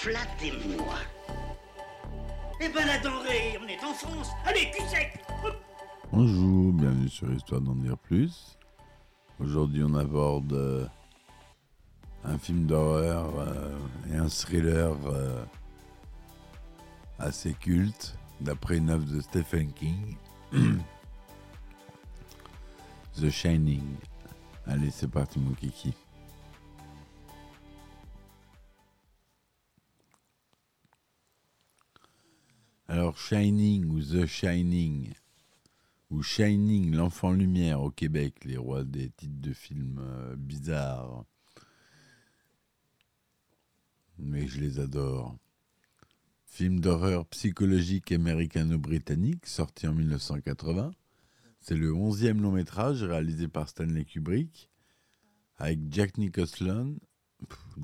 Flattez-moi. Eh ben la denrée, on est en France. Allez, cul sec Bonjour, bienvenue sur Histoire d'en dire plus. Aujourd'hui, on aborde euh, un film d'horreur euh, et un thriller euh, assez culte, d'après une œuvre de Stephen King. The Shining. Allez, c'est parti, mon kiki. Alors, Shining ou The Shining, ou Shining, l'enfant lumière au Québec, les rois des titres de films euh, bizarres. Mais je les adore. Film d'horreur psychologique américano-britannique, sorti en 1980. C'est le onzième long métrage réalisé par Stanley Kubrick, avec Jack Nicholson,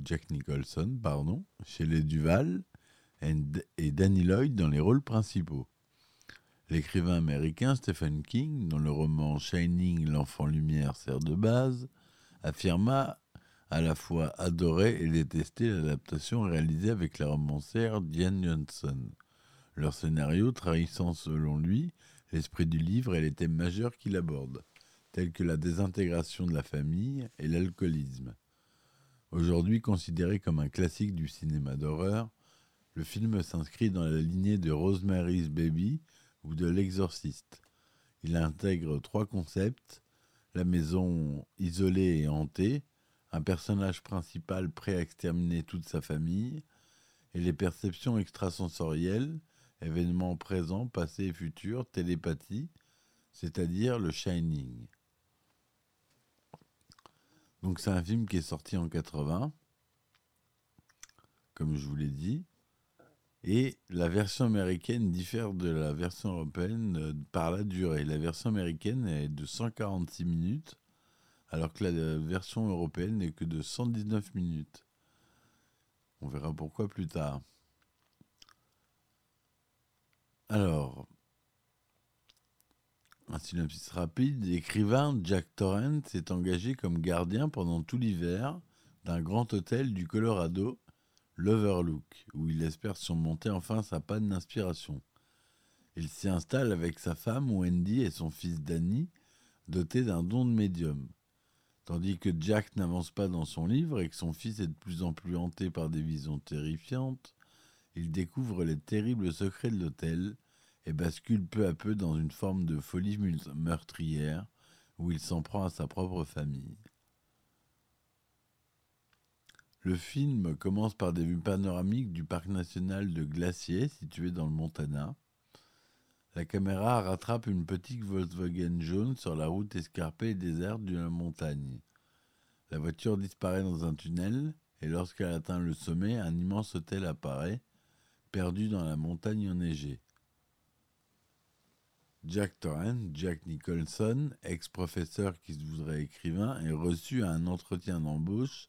Jack Nicholson pardon, chez les Duval et Danny Lloyd dans les rôles principaux. L'écrivain américain Stephen King, dont le roman Shining, l'enfant lumière sert de base, affirma à la fois adorer et détester l'adaptation réalisée avec la romancière Diane Johnson. Leur scénario trahissant selon lui l'esprit du livre et les thèmes majeurs qu'il aborde, tels que la désintégration de la famille et l'alcoolisme. Aujourd'hui considéré comme un classique du cinéma d'horreur, le film s'inscrit dans la lignée de Rosemary's Baby ou de L'Exorciste. Il intègre trois concepts la maison isolée et hantée, un personnage principal prêt à exterminer toute sa famille, et les perceptions extrasensorielles, événements présents, passés et futurs, télépathie, c'est-à-dire le Shining. Donc c'est un film qui est sorti en 80, comme je vous l'ai dit. Et la version américaine diffère de la version européenne euh, par la durée. La version américaine est de 146 minutes, alors que la version européenne n'est que de 119 minutes. On verra pourquoi plus tard. Alors, un synopsis rapide. L'écrivain Jack Torrance s'est engagé comme gardien pendant tout l'hiver d'un grand hôtel du Colorado l'Overlook, où il espère surmonter enfin sa panne d'inspiration. Il s'y installe avec sa femme Wendy et son fils Danny, doté d'un don de médium. Tandis que Jack n'avance pas dans son livre et que son fils est de plus en plus hanté par des visions terrifiantes, il découvre les terribles secrets de l'hôtel et bascule peu à peu dans une forme de folie meurtrière où il s'en prend à sa propre famille. Le film commence par des vues panoramiques du parc national de Glacier, situé dans le Montana. La caméra rattrape une petite Volkswagen jaune sur la route escarpée et déserte de la montagne. La voiture disparaît dans un tunnel et lorsqu'elle atteint le sommet, un immense hôtel apparaît, perdu dans la montagne enneigée. Jack Torrance, Jack Nicholson, ex-professeur qui se voudrait écrivain, est reçu à un entretien d'embauche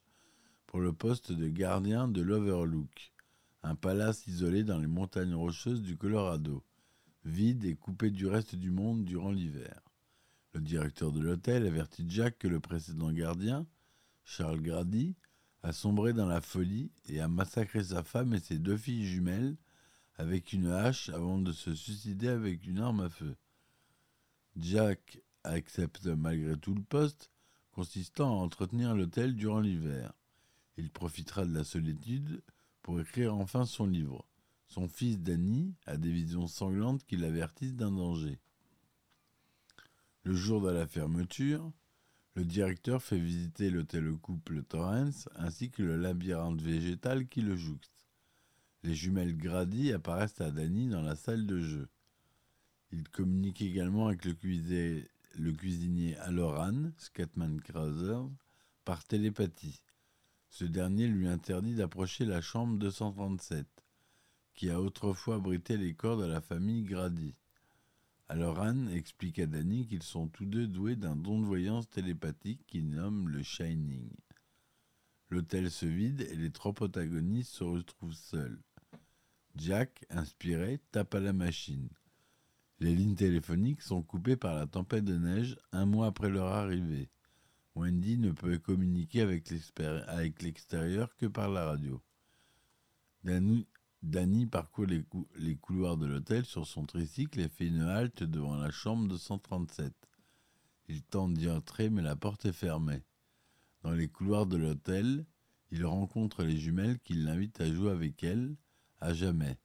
pour le poste de gardien de l'Overlook, un palace isolé dans les montagnes rocheuses du Colorado, vide et coupé du reste du monde durant l'hiver. Le directeur de l'hôtel avertit Jack que le précédent gardien, Charles Grady, a sombré dans la folie et a massacré sa femme et ses deux filles jumelles avec une hache avant de se suicider avec une arme à feu. Jack accepte malgré tout le poste consistant à entretenir l'hôtel durant l'hiver. Il profitera de la solitude pour écrire enfin son livre. Son fils Danny a des visions sanglantes qui l'avertissent d'un danger. Le jour de la fermeture, le directeur fait visiter l'hôtel au couple Torrance ainsi que le labyrinthe végétal qui le jouxte. Les jumelles Grady apparaissent à Danny dans la salle de jeu. Il communique également avec le, cuisinier, Aloran, Scatman Crothers, par télépathie. Ce dernier lui interdit d'approcher la chambre 237, qui a autrefois abrité les corps de la famille Grady. Alors Anne explique à Danny qu'ils sont tous deux doués d'un don de voyance télépathique qu'il nomme le Shining. L'hôtel se vide et les trois protagonistes se retrouvent seuls. Jack, inspiré, tape à la machine. Les lignes téléphoniques sont coupées par la tempête de neige un mois après leur arrivée. Wendy ne peut communiquer avec l'extérieur que par la radio. Danny, parcourt les, les, couloirs de l'hôtel sur son tricycle et fait une halte devant la chambre 237. Il tente d'y entrer mais la porte est fermée. Dans les couloirs de l'hôtel, il rencontre les jumelles qui l'invitent à jouer avec elles à jamais.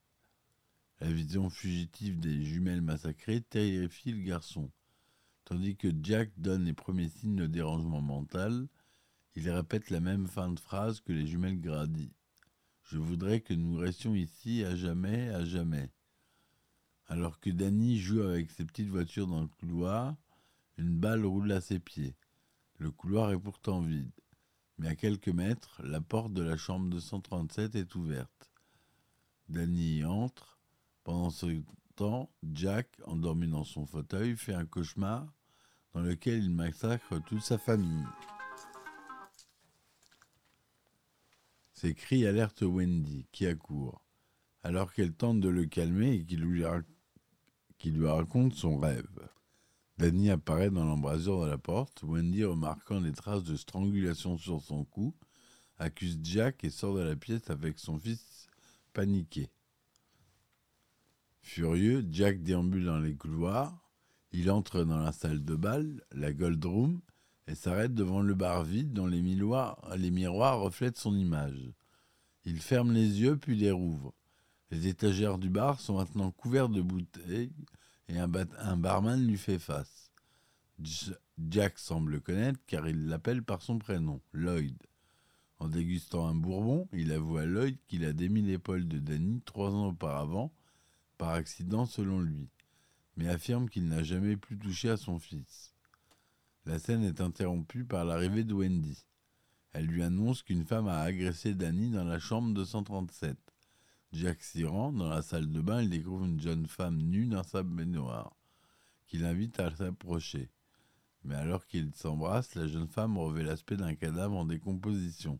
La vision fugitive des jumelles massacrées terrifie le garçon. Tandis que Jack donne les premiers signes de dérangement mental, il répète la même fin de phrase que les jumelles Grady. Je voudrais que nous restions ici à jamais, à jamais. Alors que Danny joue avec ses petites voitures dans le couloir, une balle roule à ses pieds. Le couloir est pourtant vide. Mais à quelques mètres, la porte de la chambre 237 est ouverte. Danny y entre. Pendant ce Jack, endormi dans son fauteuil, fait un cauchemar dans lequel il massacre toute sa famille. Ces cris alertent Wendy, qui accourt, alors qu'elle tente de le calmer et qu'il lui, raconte son rêve. Danny apparaît dans l'embrasure de la porte. Wendy, remarquant des traces de strangulation sur son cou, accuse Jack et sort de la pièce avec son fils paniqué. Furieux, Jack déambule dans les couloirs. Il entre dans la salle de bal, la Gold Room, et s'arrête devant le bar vide dont les miroirs, reflètent son image. Il ferme les yeux puis les rouvre. Les étagères du bar sont maintenant couvertes de bouteilles et un, un barman lui fait face. Jack semble le connaître car il l'appelle par son prénom, Lloyd. En dégustant un bourbon, il avoue à Lloyd qu'il a démis l'épaule de Danny trois ans auparavant, par accident selon lui, mais affirme qu'il n'a jamais plus touché à son fils. La scène est interrompue par l'arrivée de Wendy. Elle lui annonce qu'une femme a agressé Danny dans la chambre 237. Jack s'y rend. Dans la salle de bain, il découvre une jeune femme nue dans sa baignoire, qui l'invite à s'approcher. Mais alors qu'ils s'embrassent, la jeune femme revêt l'aspect d'un cadavre en décomposition.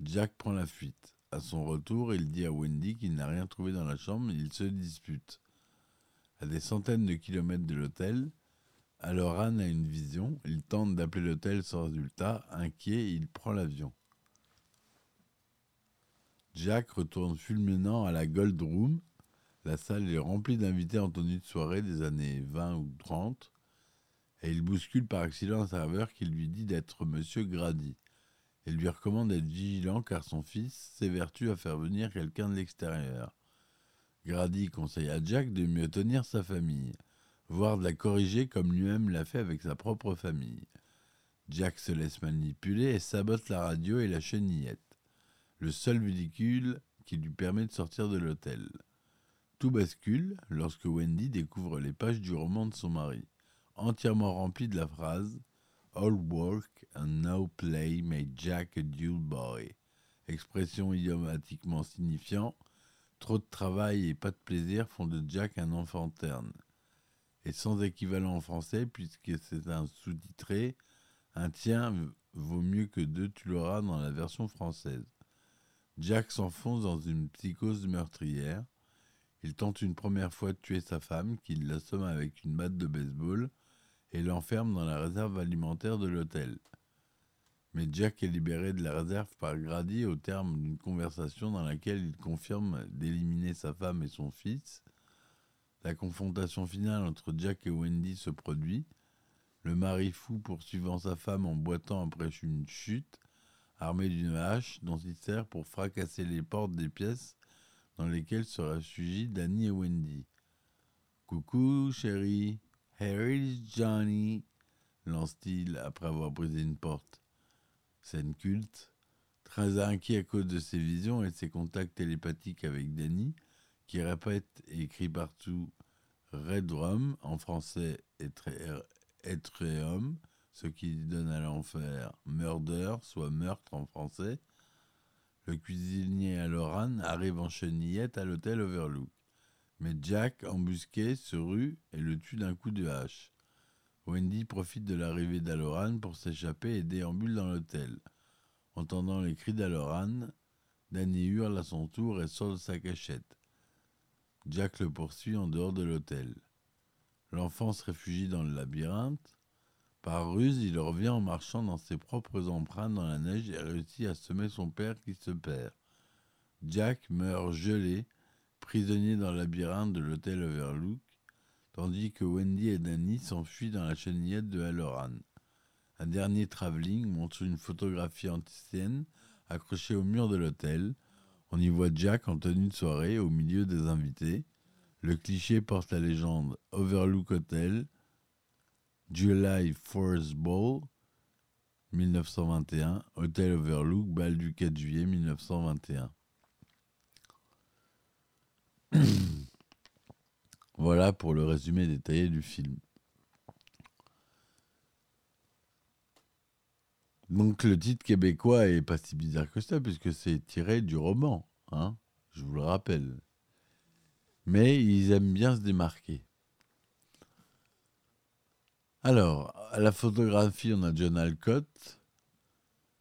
Jack prend la fuite. À son retour, il dit à Wendy qu'il n'a rien trouvé dans la chambre et ils se disputent. À des centaines de kilomètres de l'hôtel, alors Anne a une vision, il tente d'appeler l'hôtel sans résultat, inquiet, il prend l'avion. Jack retourne fulminant à la Gold Room. La salle est remplie d'invités en de soirée des années 20 ou 30, et il bouscule par accident un serveur qui lui dit d'être Monsieur Grady. Il lui recommande d'être vigilant car son fils s'évertue à faire venir quelqu'un de l'extérieur. Grady conseille à Jack de mieux tenir sa famille voire de la corriger comme lui-même l'a fait avec sa propre famille. Jack se laisse manipuler et sabote la radio et la chenillette, le seul véhicule qui lui permet de sortir de l'hôtel. Tout bascule lorsque Wendy découvre les pages du roman de son mari, entièrement remplies de la phrase All work and no play made Jack a dull boy, expression idiomatiquement signifiant Trop de travail et pas de plaisir font de Jack un enfant terne et sans équivalent en français puisque c'est un sous-titré. Un tien vaut mieux que deux, tu l'auras dans la version française. Jack s'enfonce dans une psychose meurtrière. Il tente une première fois de tuer sa femme, qu'il l'assomme avec une batte de baseball et l'enferme dans la réserve alimentaire de l'hôtel. Mais Jack est libéré de la réserve par Grady au terme d'une conversation dans laquelle il confirme d'éliminer sa femme et son fils la confrontation finale entre Jack et Wendy se produit. Le mari fou poursuivant sa femme en boitant après une chute, armé d'une hache dont il sert pour fracasser les portes des pièces dans lesquelles se réfugient Danny et Wendy. Coucou, chérie. Is Johnny, lance-t-il après avoir brisé une porte. Scène culte. Très inquiet à cause de ses visions et ses contacts télépathiques avec Danny, qui répète et écrit partout Red Rum, en français Etreum, ce qui donne à l'enfer Murder, soit meurtre en français, le cuisinier Halloran arrive en chenillette à l'hôtel Overlook. Mais Jack, embusqué, se rue et le tue d'un coup de hache. Wendy profite de l'arrivée d'Halloran pour s'échapper et déambule dans l'hôtel. Entendant les cris d'Halloran, Danny hurle à son tour et sort de sa cachette. Jack le poursuit en dehors de l'hôtel. L'enfant se réfugie dans le labyrinthe. Par ruse, il revient en marchant dans ses propres empreintes dans la neige et réussit à semer son père qui se perd. Jack meurt gelé, prisonnier dans le labyrinthe de l'hôtel Overlook, tandis que Wendy et Danny s'enfuient dans la chenillette de Halloran. Un dernier travelling montre une photographie ancienne accrochée au mur de l'hôtel. On y voit Jack en tenue de soirée au milieu des invités. Le cliché porte la légende Overlook Hotel, July 4th Ball, 1921, Hotel Overlook, bal du 4 juillet 1921. voilà pour le résumé détaillé du film. Donc le titre québécois est pas si bizarre que ça, puisque c'est tiré du roman, hein, je vous le rappelle. Mais ils aiment bien se démarquer. Alors, à la photographie, on a John Alcott.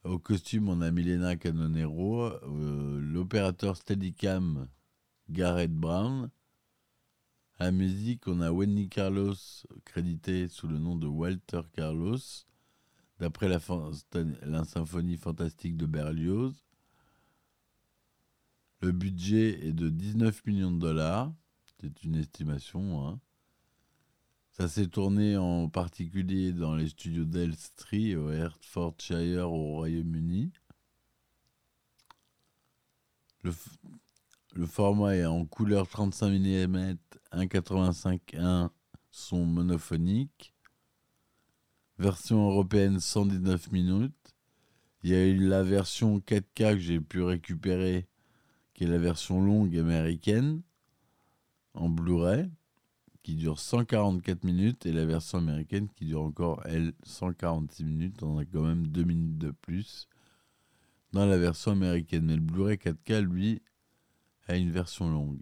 Au costume, on a Milena Canonero. Euh, L'opérateur Steadicam, Garrett Brown. À la musique, on a Wendy Carlos, crédité sous le nom de Walter Carlos, d'après la, symphonie fantastique de Berlioz. Le budget est de 19 millions de dollars. C'est une estimation. Hein. Ça s'est tourné en particulier dans les studios d'Elstree au Hertfordshire au Royaume-Uni. Le, le, format est en couleur 35 mm, 1,85 son monophonique. Version européenne 119 minutes. Il y a eu la version 4K que j'ai pu récupérer, qui est la version longue américaine, en Blu-ray qui dure 144 minutes et la version américaine qui dure encore, elle, 146 minutes. On a quand même 2 minutes de plus dans la version américaine. Mais le Blu-ray 4K, lui, a une version longue.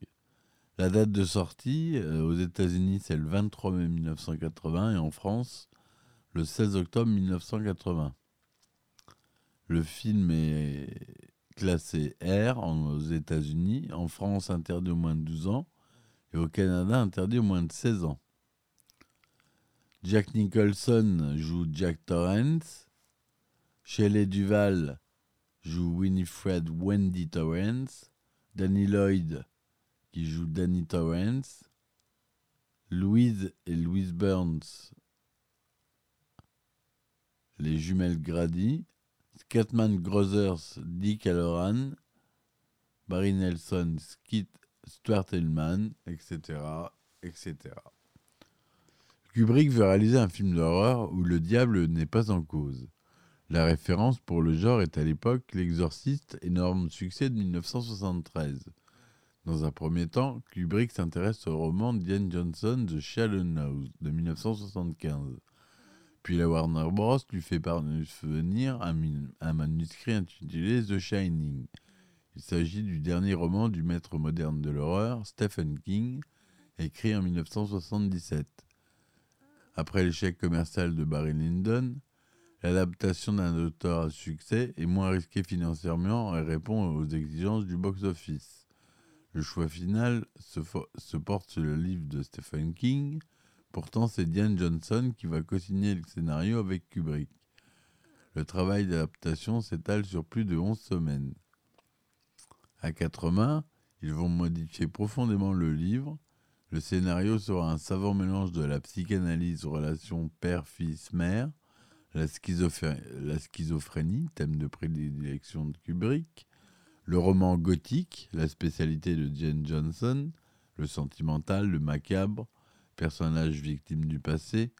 La date de sortie euh, aux États-Unis, c'est le 23 mai 1980 et en France, le 16 octobre 1980. Le film est classé R aux États-Unis, en France interdit au moins de 12 ans et au Canada interdit au moins de 16 ans. Jack Nicholson joue Jack Torrance. Shelley Duval joue Winifred Wendy Torrance. Danny Lloyd qui joue Danny Torrance. Louise et Louise Burns, les jumelles Grady. Scatman Grothers, Dick Halloran. Barry Nelson, Skit Stuart Hellman, etc., etc. Kubrick veut réaliser un film d'horreur où le diable n'est pas en cause. La référence pour le genre est à l'époque L'Exorciste, énorme succès de 1973. Dans un premier temps, Kubrick s'intéresse au roman d'Ian Johnson The Shallow House de 1975. Puis la Warner Bros. lui fait parvenir un, un manuscrit intitulé The Shining, il s'agit du dernier roman du maître moderne de l'horreur, Stephen King, écrit en 1977. Après l'échec commercial de Barry Lyndon, l'adaptation d'un auteur à succès est moins risquée financièrement et répond aux exigences du box-office. Le choix final se, porte sur le livre de Stephen King. Pourtant, c'est Diane Johnson qui va co-signer le scénario avec Kubrick. Le travail d'adaptation s'étale sur plus de 11 semaines. À quatre mains, ils vont modifier profondément le livre. Le scénario sera un savant mélange de la psychanalyse, relation père-fils-mère, la, schizophrénie, thème de prédilection de Kubrick, le roman gothique, la spécialité de Jane Johnson, le sentimental, le macabre, personnage victime du passé,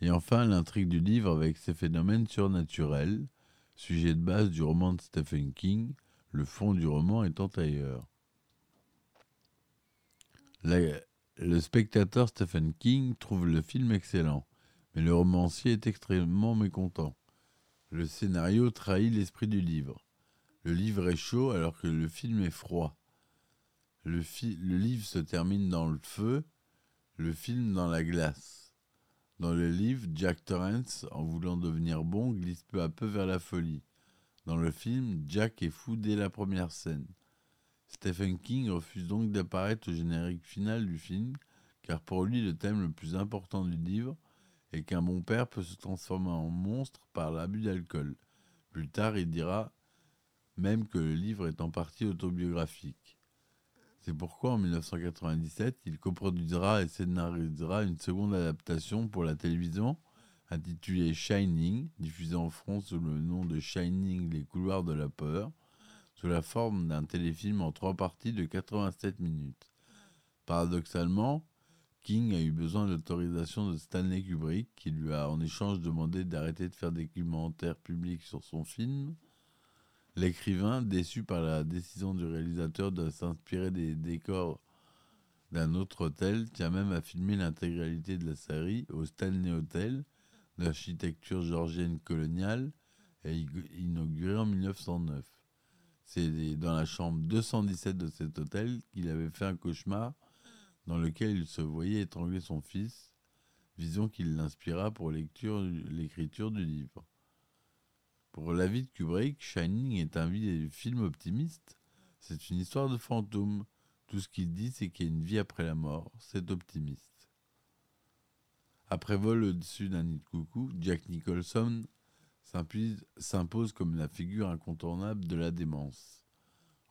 et enfin l'intrigue du livre avec ses phénomènes surnaturels, sujet de base du roman de Stephen King, le fond du roman étant ailleurs. le spectateur Stephen King trouve le film excellent, mais le romancier est extrêmement mécontent. Le scénario trahit l'esprit du livre. Le livre est chaud alors que le film est froid. Le, livre se termine dans le feu, le film dans la glace. Dans le livre, Jack Torrance, en voulant devenir bon, glisse peu à peu vers la folie. Dans le film, Jack est fou dès la première scène. Stephen King refuse donc d'apparaître au générique final du film, car pour lui le thème le plus important du livre est qu'un bon père peut se transformer en monstre par l'abus d'alcool. Plus tard, il dira même que le livre est en partie autobiographique. C'est pourquoi en 1997, il coproduira et scénarisera une seconde adaptation pour la télévision intitulée Shining, diffusée en France sous le nom de Shining les couloirs de la peur, sous la forme d'un téléfilm en trois parties de 87 minutes. Paradoxalement, King a eu besoin de l'autorisation de Stanley Kubrick, qui lui a en échange demandé d'arrêter de faire des commentaires publics sur son film. L'écrivain, déçu par la décision du réalisateur de s'inspirer des décors d'un autre hôtel, tient même à filmer l'intégralité de la série au Stanley Hotel, d'architecture georgienne coloniale, et inauguré en 1909. C'est dans la chambre 217 de cet hôtel qu'il avait fait un cauchemar dans lequel il se voyait étrangler son fils, vision qui l'inspira pour l'écriture du livre. Pour l'avis de Kubrick, Shining est un film optimiste. C'est une histoire de fantôme. Tout ce qu'il dit, c'est qu'il y a une vie après la mort. C'est optimiste. Après vol au-dessus d'un nid de coucou, Jack Nicholson s'impose comme la figure incontournable de la démence.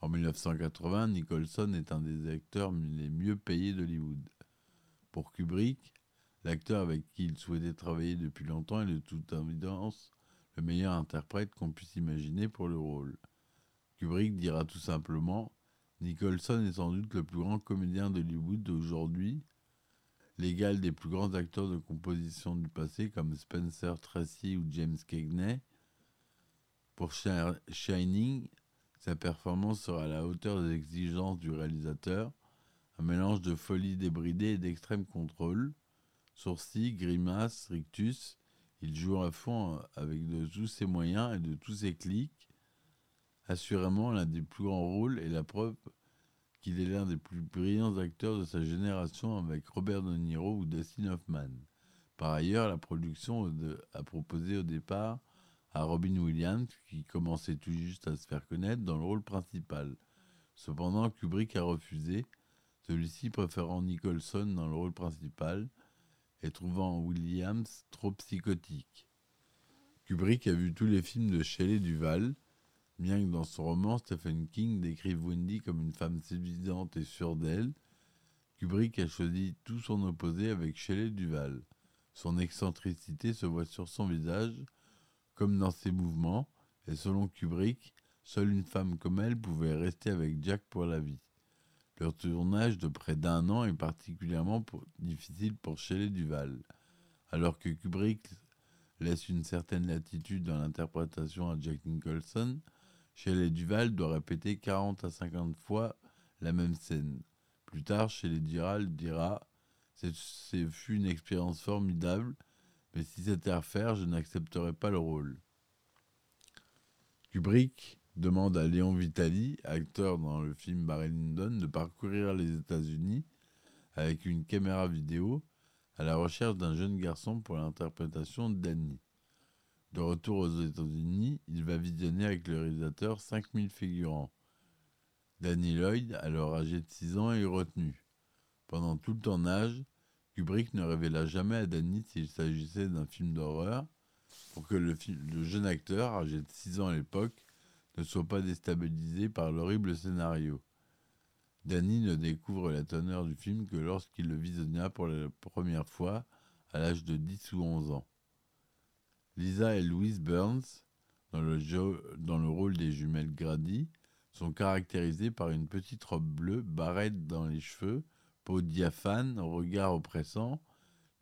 En 1980, Nicholson est un des acteurs les mieux payés d'Hollywood. Pour Kubrick, l'acteur avec qui il souhaitait travailler depuis longtemps est de toute évidence le meilleur interprète qu'on puisse imaginer pour le rôle. Kubrick dira tout simplement Nicholson est sans doute le plus grand comédien d'Hollywood d'aujourd'hui, l'égal des plus grands acteurs de composition du passé comme Spencer Tracy ou James Cagney. Pour Shi- Shining, sa performance sera à la hauteur des exigences du réalisateur, un mélange de folie débridée et d'extrême contrôle. Sourcils, grimaces, rictus, il joue à fond avec de tous ses moyens et de tous ses clics. Assurément l'un des plus grands rôles et la preuve qu'il est l'un des plus brillants acteurs de sa génération avec Robert De Niro ou Dustin Hoffman. Par ailleurs, la production a proposé au départ à Robin Williams, qui commençait tout juste à se faire connaître, dans le rôle principal. Cependant, Kubrick a refusé, celui-ci préférant Nicholson dans le rôle principal et trouvant Williams trop psychotique. Kubrick a vu tous les films de Shelley Duval, bien que dans son roman, Stephen King décrive Wendy comme une femme séduisante et sûre d'elle. Kubrick a choisi tout son opposé avec Shelley Duval. Son excentricité se voit sur son visage, comme dans ses mouvements, et selon Kubrick, seule une femme comme elle pouvait rester avec Jack pour la vie. Leur tournage de près d'un an est particulièrement difficile pour Shelley Duval. Alors que Kubrick laisse une certaine latitude dans l'interprétation à Jack Nicholson, Shelley Duval doit répéter 40 à 50 fois la même scène. Plus tard, Shelley Duval dira C'est- Ce fut une expérience formidable, mais si c'était à refaire, je n'accepterais pas le rôle. Kubrick demande à Léon Vitali, acteur dans le film Barry Lyndon, de parcourir les États-Unis avec une caméra vidéo à la recherche d'un jeune garçon pour l'interprétation Danny. De retour aux États-Unis, il va visionner avec le réalisateur 5000 figurants. Danny Lloyd, alors âgé de 6 ans, est retenu. Pendant tout le tournage, Kubrick ne révéla jamais à Danny s'il s'agissait d'un film d'horreur pour que le, jeune acteur, âgé de 6 ans à l'époque, ne soit pas déstabilisé par l'horrible scénario. Danny ne découvre la teneur du film que lorsqu'il le visionna pour la première fois à l'âge de 10 ou 11 ans. Lisa et Louise Burns, dans le, dans le rôle des jumelles Grady, sont caractérisées par une petite robe bleue, barrette dans les cheveux, peau diaphane, regard oppressant.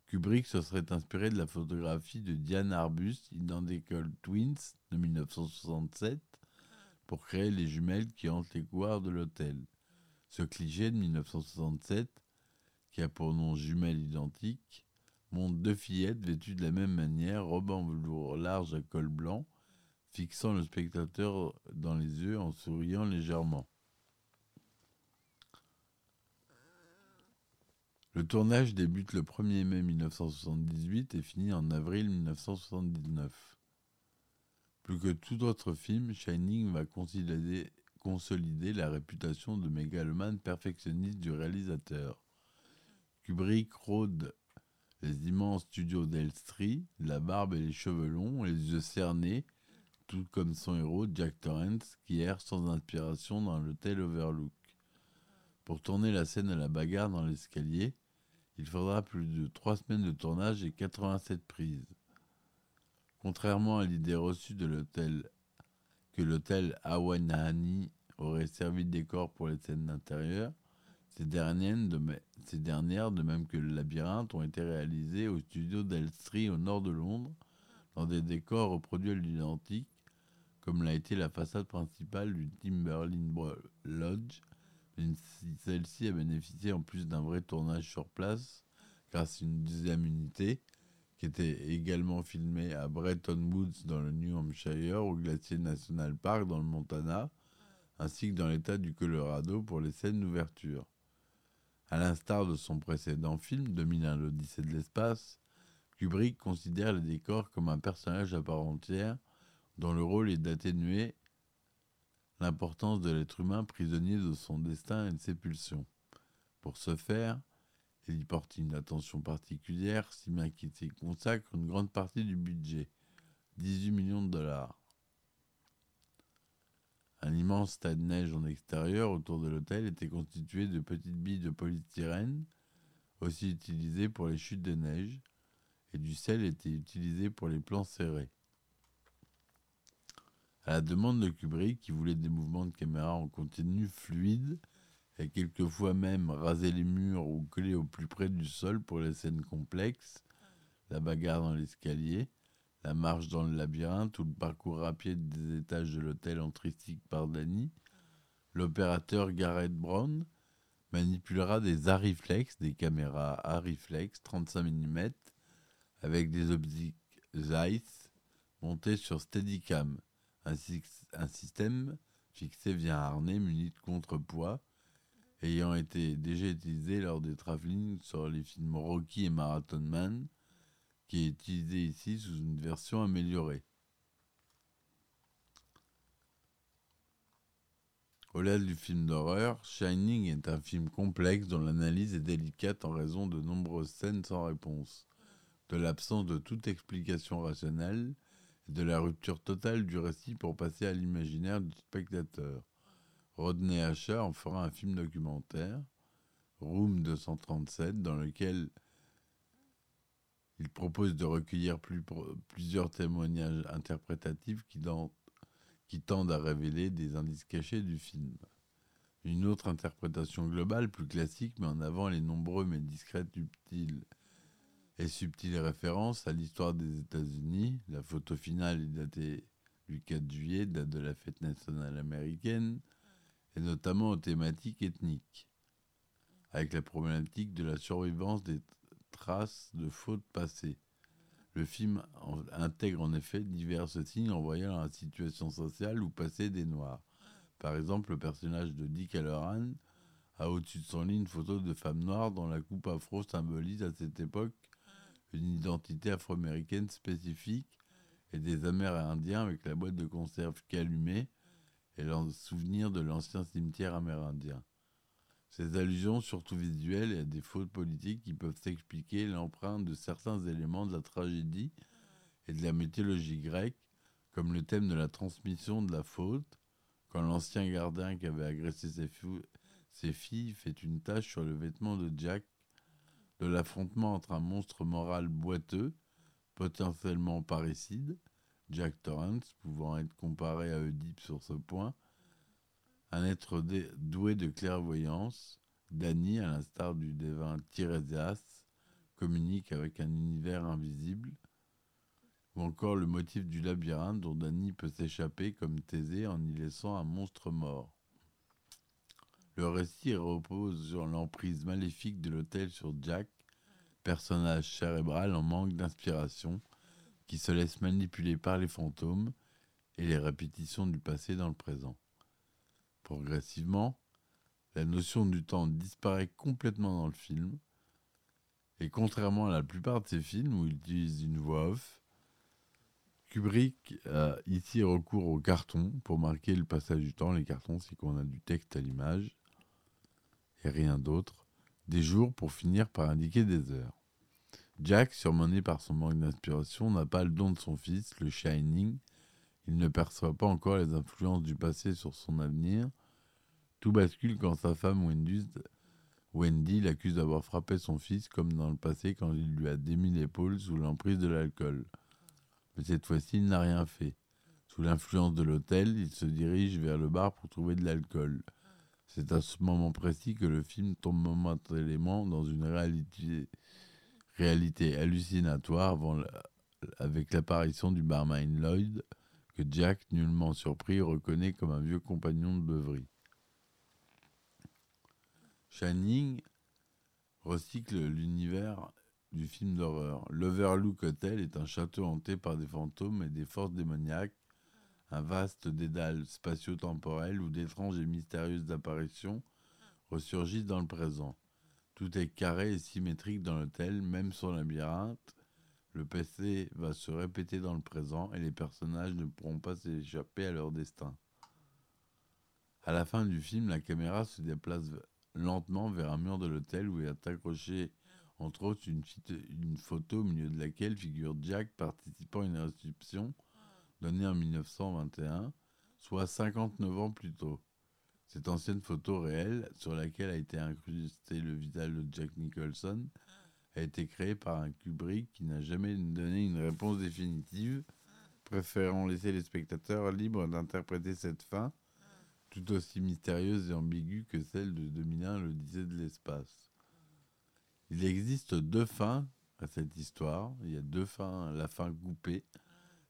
Kubrick se serait inspiré de la photographie de Diane Arbus, Identical Twins, de 1967, pour créer les jumelles qui hantent les couloirs de l'hôtel. Ce cliché de 1967, qui a pour nom jumelles identiques, montre deux fillettes vêtues de la même manière, robe en velours large à col blanc, fixant le spectateur dans les yeux en souriant légèrement. Le tournage débute le 1er mai 1978 et finit en avril 1979. Plus que tout autre film, Shining va consolider, la réputation de mégalomane perfectionniste du réalisateur. Kubrick rôde les immenses studios d'Elstree, la barbe et les cheveux longs, les yeux cernés, tout comme son héros Jack Torrance, qui erre sans inspiration dans l'hôtel Overlook. Pour tourner la scène à la bagarre dans l'escalier, il faudra plus de trois semaines de tournage et 87 prises. Contrairement à l'idée reçue de l'hôtel que l'hôtel Awanahani aurait servi de décor pour les scènes d'intérieur, ces dernières, de, même que le labyrinthe, ont été réalisées au studio d'Elstree au nord de Londres, dans des décors reproduits à l'identique, comme l'a été la façade principale du Timberlin Lodge. Celle-ci a bénéficié en plus d'un vrai tournage sur place, grâce à une deuxième unité, qui était également filmée à Bretton Woods dans le New Hampshire, au Glacier National Park dans le Montana, ainsi que dans l'État du Colorado pour les scènes d'ouverture. À l'instar de son précédent film, 2001 l'Odyssée de l'espace, Kubrick considère les décors comme un personnage à part entière dont le rôle est d'atténuer l'importance de l'être humain prisonnier de son destin et de ses pulsions. Pour ce faire, il y porte une attention particulière, si bien s'y consacre une grande partie du budget, 18 millions de dollars. Un immense tas de neige en extérieur autour de l'hôtel était constitué de petites billes de polystyrène, aussi utilisées pour les chutes de neige, et du sel était utilisé pour les plans serrés. À la demande de Kubrick, qui voulait des mouvements de caméra en continu fluide, et quelquefois même raser les murs ou coller au plus près du sol pour les scènes complexes, la bagarre dans l'escalier, la marche dans le labyrinthe ou le parcours rapide des étages de l'hôtel en tristique par l'opérateur Garrett Brown manipulera des Ariflex, des caméras Ariflex 35 mm avec des optiques Zeiss montées sur Steadicam, un, système fixé via un harnais muni de contrepoids ayant été déjà utilisé lors des travelling sur les films Rocky et Marathon Man, qui est utilisé ici sous une version améliorée. Au-delà du film d'horreur, Shining est un film complexe dont l'analyse est délicate en raison de nombreuses scènes sans réponse, de l'absence de toute explication rationnelle de la rupture totale du récit pour passer à l'imaginaire du spectateur. Rodney Asher en fera un film documentaire, Room 237, dans lequel il propose de recueillir plus, plusieurs témoignages interprétatifs qui, qui tendent à révéler des indices cachés du film. Une autre interprétation globale, plus classique, met en avant les nombreux mais discrètes subtiles et subtiles références à l'histoire des États-Unis. La photo finale est datée du 4 juillet, date de la fête nationale américaine, et notamment aux thématiques ethniques, avec la problématique de la survivance des traces de fautes passées. Le film intègre en effet divers signes en voyant la situation sociale où passaient des Noirs. Par exemple, le personnage de Dick Halloran a au-dessus de son lit une photo de femme noire dont la coupe afro symbolise à cette époque une identité afro-américaine spécifique et des Amérindiens avec la boîte de conserve qu'allumée et le souvenir de l'ancien cimetière amérindien. Ces allusions, surtout visuelles et à des fautes politiques qui peuvent expliquer l'empreinte de certains éléments de la tragédie et de la mythologie grecque, comme le thème de la transmission de la faute, quand l'ancien gardien qui avait agressé ses, ses, filles fait une tache sur le vêtement de Jack, de l'affrontement entre un monstre moral boiteux, potentiellement parricide, Jack Torrance pouvant être comparé à Oedipe sur ce point, un être doué de clairvoyance, Danny, à l'instar du devin Tirésias, communique avec un univers invisible, ou encore le motif du labyrinthe dont Danny peut s'échapper comme Thésée en y laissant un monstre mort. Le récit repose sur l'emprise maléfique de l'hôtel sur Jack, personnage cérébral en manque d'inspiration, qui se laisse manipuler par les fantômes et les répétitions du passé dans le présent. Progressivement, la notion du temps disparaît complètement dans le film, et contrairement à la plupart de ses films où il utilise une voix off, Kubrick a ici recours au carton pour marquer le passage du temps. Les cartons, c'est qu'on a du texte à l'image et rien d'autre. Des jours pour finir par indiquer des heures. Jack, surmené par son manque d'inspiration, n'a pas le don de son fils, le Shining. Il ne perçoit pas encore les influences du passé sur son avenir. Tout bascule quand sa femme Wendy, l'accuse d'avoir frappé son fils comme dans le passé quand il lui a démis l'épaule sous l'emprise de l'alcool. Mais cette fois-ci, il n'a rien fait. Sous l'influence de l'hôtel, il se dirige vers le bar pour trouver de l'alcool. C'est à ce moment précis que le film tombe momentanément dans une réalité, hallucinatoire avec l'apparition du barman Lloyd, que Jack, nullement surpris, reconnaît comme un vieux compagnon de beuverie. Shining recycle l'univers du film d'horreur. L'Overlook Hotel est un château hanté par des fantômes et des forces démoniaques, un vaste dédale spatio-temporel où d'étranges et mystérieuses apparitions ressurgissent dans le présent. Tout est carré et symétrique dans l'hôtel, même son labyrinthe. Le PC va se répéter dans le présent et les personnages ne pourront pas s'échapper à leur destin. À la fin du film, la caméra se déplace lentement vers un mur de l'hôtel où est accrochée entre autres une photo au milieu de laquelle figure Jack participant à une réception donnée en 1921, soit 59 ans plus tôt. Cette ancienne photo réelle, sur laquelle a été incrusté le visage de Jack Nicholson, a été créée par un Kubrick qui n'a jamais donné une réponse définitive, préférant laisser les spectateurs libres d'interpréter cette fin, tout aussi mystérieuse et ambiguë que celle de 2001, l'Odyssée de l'espace. Il existe deux fins à cette histoire. Il y a deux fins, la fin coupée.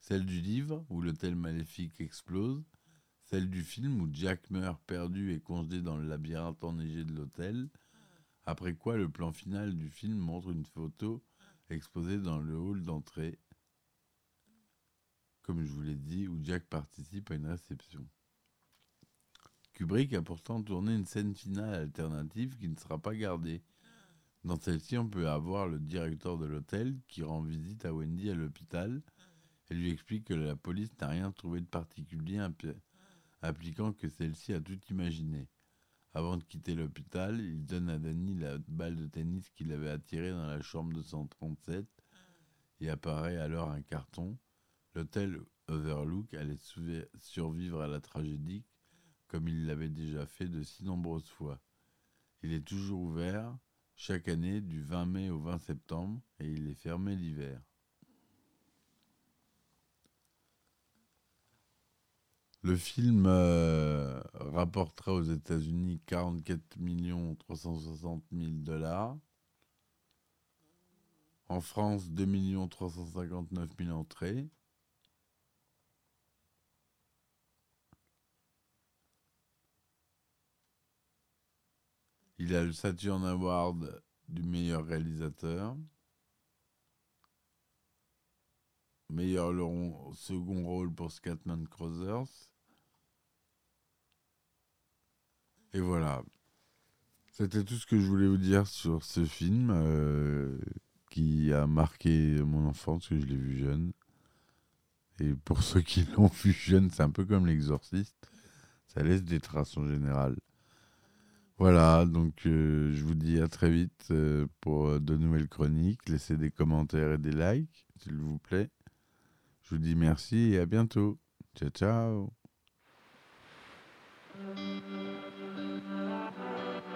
Celle du livre, où l'hôtel maléfique explose. Celle du film, où Jack meurt perdu et congelé dans le labyrinthe enneigé de l'hôtel. Après quoi, le plan final du film montre une photo exposée dans le hall d'entrée. Comme je vous l'ai dit, où Jack participe à une réception. Kubrick a pourtant tourné une scène finale alternative qui ne sera pas gardée. Dans celle-ci, on peut avoir le directeur de l'hôtel qui rend visite à Wendy à l'hôpital et lui explique que la police n'a rien trouvé de particulier, appliquant que celle-ci a tout imaginé. Avant de quitter l'hôpital, il donne à Danny la balle de tennis qu'il avait attirée dans la chambre 237 et apparaît alors un carton. L'hôtel Overlook allait survivre à la tragédie comme il l'avait déjà fait de si nombreuses fois. Il est toujours ouvert chaque année du 20 mai au 20 septembre et il est fermé l'hiver. Le film euh, rapportera aux États-Unis 44 360 000 dollars. En France, 2 359 000 entrées. Il a le Saturn Award du meilleur réalisateur. Meilleur le- second rôle pour Scatman Crothers. Et voilà. C'était tout ce que je voulais vous dire sur ce film euh, qui a marqué mon enfance, que je l'ai vu jeune. Et pour ceux qui l'ont vu jeune, c'est un peu comme l'exorciste. Ça laisse des traces en général. Voilà, donc euh, je vous dis à très vite euh, pour de nouvelles chroniques. Laissez des commentaires et des likes, s'il vous plaît. Je vous dis merci et à bientôt. Ciao, ciao.